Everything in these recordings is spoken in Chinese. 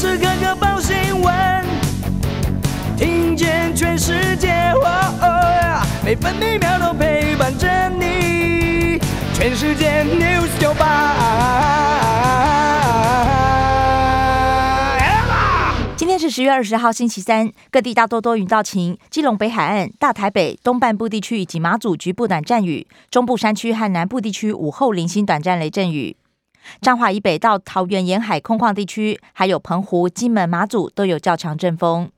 时刻刻报新闻，听见全世界，每分每秒都陪伴着你。全世界 news 九八。今天是十月二十号，星期三，各地大多多云到晴，基隆北海岸、大台北东半部地区以及马祖局部短暂雨，中部山区和南部地区午后零星短暂雷阵雨。彰化以北到桃园沿海空旷地区，还有澎湖、金门、马祖都有较强阵风。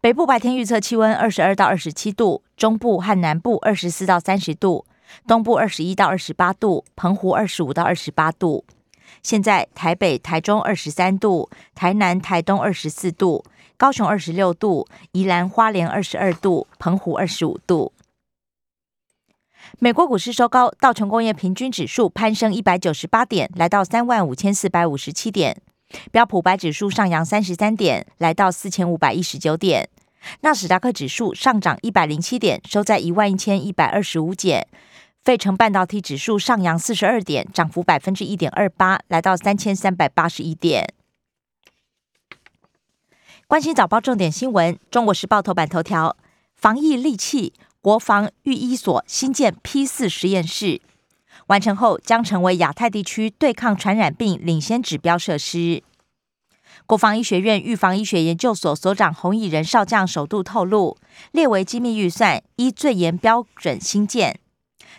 北部白天预测气温二十二到二十七度，中部和南部二十四到三十度，东部二十一到二十八度，澎湖二十五到二十八度。现在台北、台中二十三度，台南、台东二十四度，高雄二十六度，宜兰花莲二十二度，澎湖二十五度。美国股市收高，道琼工业平均指数攀升一百九十八点，来到三万五千四百五十七点；标普白指数上扬三十三点，来到四千五百一十九点；纳斯达克指数上涨一百零七点，收在一万一千一百二十五点；费城半导体指数上扬四十二点，涨幅百分之一点二八，来到三千三百八十一点。关心早报重点新闻，《中国时报》头版头条：防疫利器。国防御医所新建 P 四实验室完成后，将成为亚太地区对抗传染病领先指标设施。国防医学院预防医学研究所所长洪以仁少将首度透露，列为机密预算，依最严标准新建。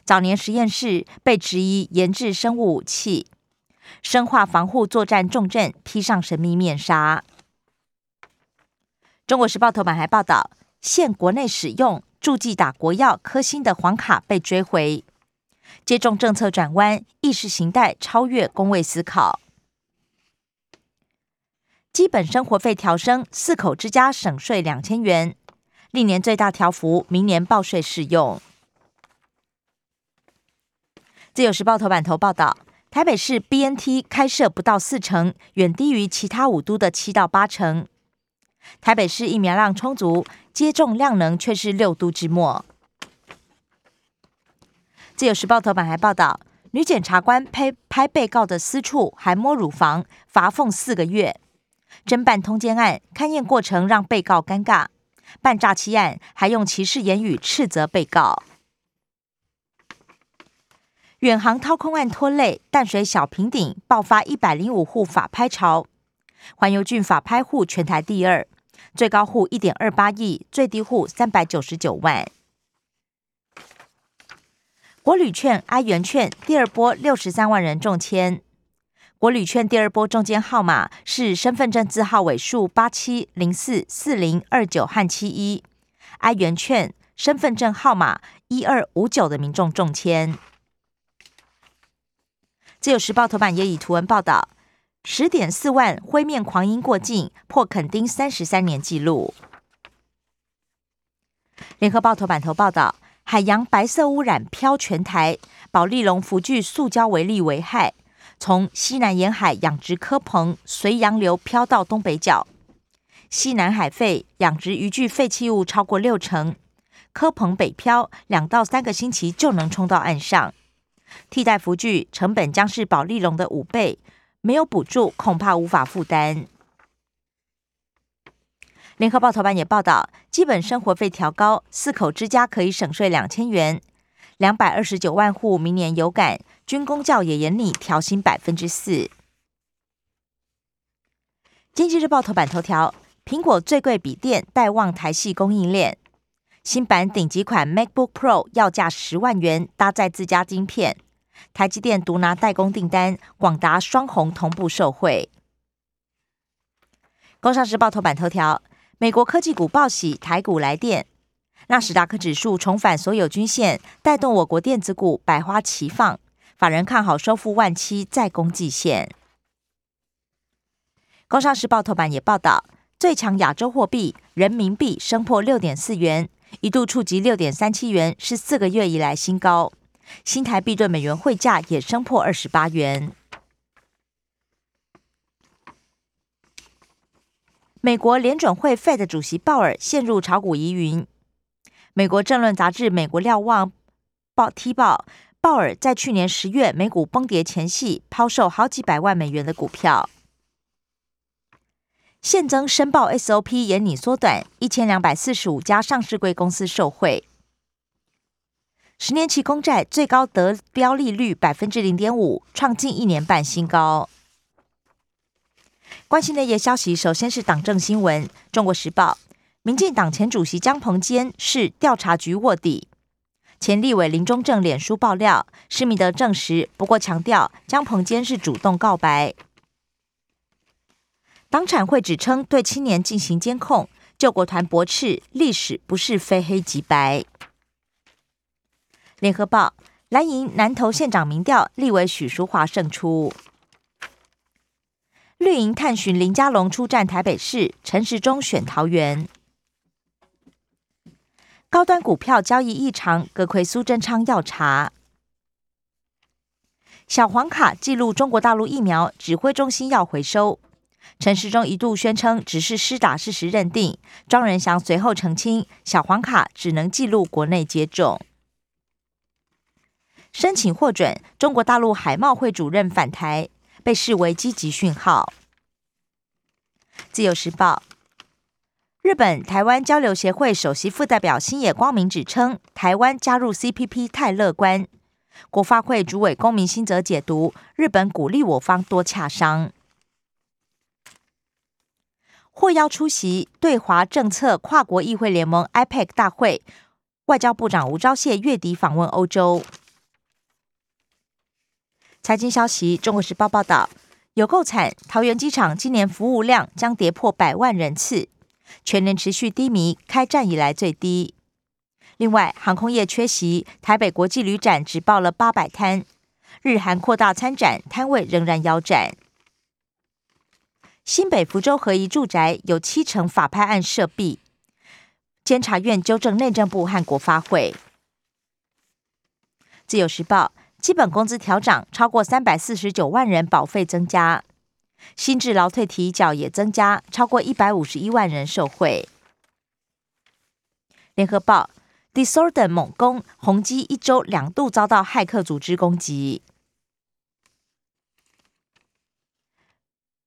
早年实验室被质疑研制生物武器，生化防护作战重镇披上神秘面纱。中国时报头版还报道，现国内使用。助剂打国药科兴的黄卡被追回，接种政策转弯，意识形态超越工位思考。基本生活费调升，四口之家省税两千元，历年最大调幅，明年报税适用。自由时报头版头报道，台北市 BNT 开设不到四成，远低于其他五都的七到八成。台北市疫苗量充足，接种量能却是六都之末。自由时报头版还报道，女检察官拍拍被告的私处，还摸乳房，罚俸四个月。侦办通奸案，勘验过程让被告尴尬。办诈欺案，还用歧视言语斥责被告。远航掏空案拖累淡水小平顶，爆发一百零五户法拍潮。环游郡法拍户全台第二。最高户一点二八亿，最低户三百九十九万。国旅券、哀元券第二波六十三万人中签。国旅券第二波中签号码是身份证字号尾数八七零四四零二九和七一。哀元券身份证号码一二五九的民众中签。自由时报头版也以图文报道。十点四万灰面狂鹰过境，破垦丁三十三年纪录。联合报头版头报道：海洋白色污染飘全台，保利龙浮具塑胶为例危害，从西南沿海养殖科棚随洋流飘到东北角。西南海废养殖渔具废弃物超过六成，科棚北漂两到三个星期就能冲到岸上，替代浮具成本将是保利龙的五倍。没有补助，恐怕无法负担。联合报头版也报道，基本生活费调高，四口之家可以省税两千元，两百二十九万户明年有感。军工教也严厉调薪百分之四。经济日报头版头条：苹果最贵笔电待望台系供应链，新版顶级款 MacBook Pro 要价十万元，搭载自家晶片。台积电独拿代工订单，广达双红同步受惠。工商时报头版头条：美国科技股报喜，台股来电，纳斯达克指数重返所有均线，带动我国电子股百花齐放。法人看好收复万七再攻季线。工商时报头版也报道，最强亚洲货币人民币升破六点四元，一度触及六点三七元，是四个月以来新高。新台币对美元汇价也升破二十八元。美国联准会 Fed 主席鲍尔陷入炒股疑云。美国政论杂志《美国瞭望》报踢报，鲍尔在去年十月美股崩跌前夕抛售好几百万美元的股票。现增申报 SOP 严拟缩短，一千两百四十五家上市贵公司受贿。十年期公债最高得标利率百分之零点五，创近一年半新高。关心内页消息，首先是党政新闻，《中国时报》：民进党前主席江鹏坚是调查局卧底。前立委林中正脸书爆料，施密德证实，不过强调江鹏坚是主动告白。党产会指称对青年进行监控，救国团驳斥历史不是非黑即白。联合报蓝营南投县长民调，立委许淑华胜出。绿营探寻林佳龙出战台北市，陈时中选桃园。高端股票交易异常，各亏苏贞昌要查。小黄卡记录中国大陆疫苗指挥中心要回收。陈时中一度宣称只是施打事实认定，庄仁祥随后澄清，小黄卡只能记录国内接种。申请获准，中国大陆海贸会主任返台，被视为积极讯号。自由时报，日本台湾交流协会首席副代表新野光明指称，台湾加入 CPP 太乐观。国发会主委公民新泽解读，日本鼓励我方多洽商。获邀出席对华政策跨国议会联盟 IPAC 大会，外交部长吴钊燮月底访问欧洲。财经消息，《中国时报》报道，有够惨，桃园机场今年服务量将跌破百万人次，全年持续低迷，开战以来最低。另外，航空业缺席，台北国际旅展只报了八百摊，日韩扩大参展，摊位仍然腰斩。新北福州合一住宅有七成法拍案涉弊，监察院纠正内政部和国发会。自由时报。基本工资调涨，超过三百四十九万人保费增加；新制劳退提缴也增加，超过一百五十一万人受惠。联合报：Disorder 猛攻，宏基一周两度遭到骇客组织攻击。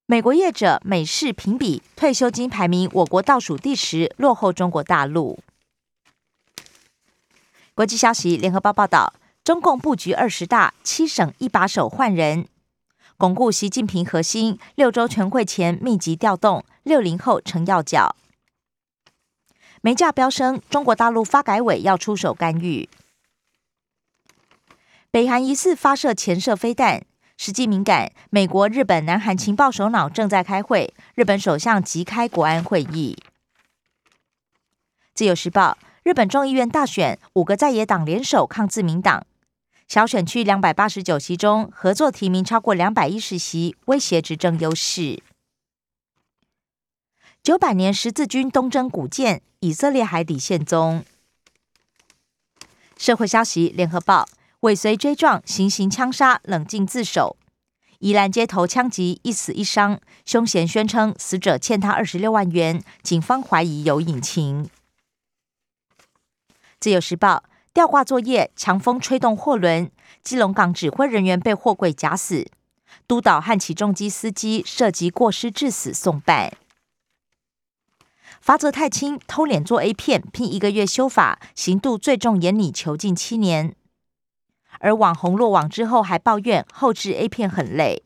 美国业者美式评比退休金排名，我国倒数第十，落后中国大陆。国际消息：联合报报道。中共布局二十大，七省一把手换人，巩固习近平核心。六周全会前密集调动，六零后成要角。煤价飙升，中国大陆发改委要出手干预。北韩疑似发射潜射飞弹，实际敏感。美国、日本、南韩情报首脑正在开会，日本首相即开国安会议。自由时报：日本众议院大选，五个在野党联手抗自民党。小选区两百八十九席中，合作提名超过两百一十席，威胁执政优势。九百年十字军东征古建，以色列海底现踪。社会消息：联合报尾随追撞，行刑枪杀，冷静自首。宜兰街头枪击，一死一伤，凶嫌宣称死者欠他二十六万元，警方怀疑有隐情。自由时报。吊挂作业，强风吹动货轮，基隆港指挥人员被货柜夹死，督导和起重机司机涉及过失致死送办。罚则太轻，偷脸做 A 片，拼一个月修法，刑度最重严拟囚禁七年。而网红落网之后还抱怨后置 A 片很累。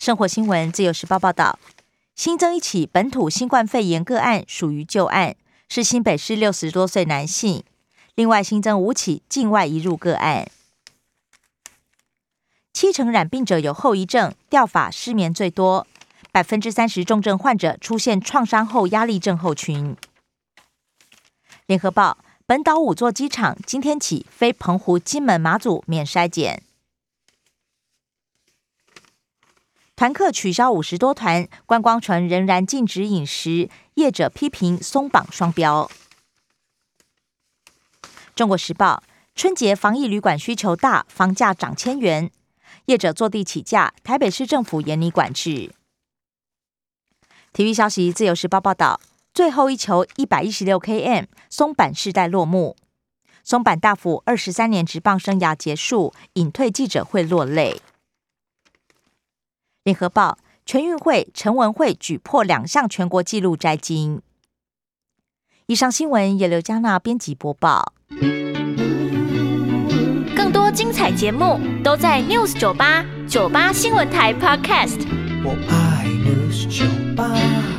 生活新闻自由时报报道，新增一起本土新冠肺炎个案，属于旧案。是新北市六十多岁男性，另外新增五起境外移入个案，七成染病者有后遗症，掉发、失眠最多，百分之三十重症患者出现创伤后压力症候群。联合报：本岛五座机场今天起飞澎湖、金门、马祖免筛检。团客取消五十多团，观光船仍然禁止饮食，业者批评松绑双标。中国时报：春节防疫旅馆需求大，房价涨千元，业者坐地起价，台北市政府严厉管制。体育消息：自由时报报道，最后一球一百一十六 km，松板世代落幕，松板大辅二十三年职棒生涯结束，隐退记者会落泪。联合报全运会陈文慧举破两项全国纪录摘金。以上新闻由刘嘉娜编辑播报。更多精彩节目都在 News 九八九八新闻台 Podcast。我爱 News 酒吧。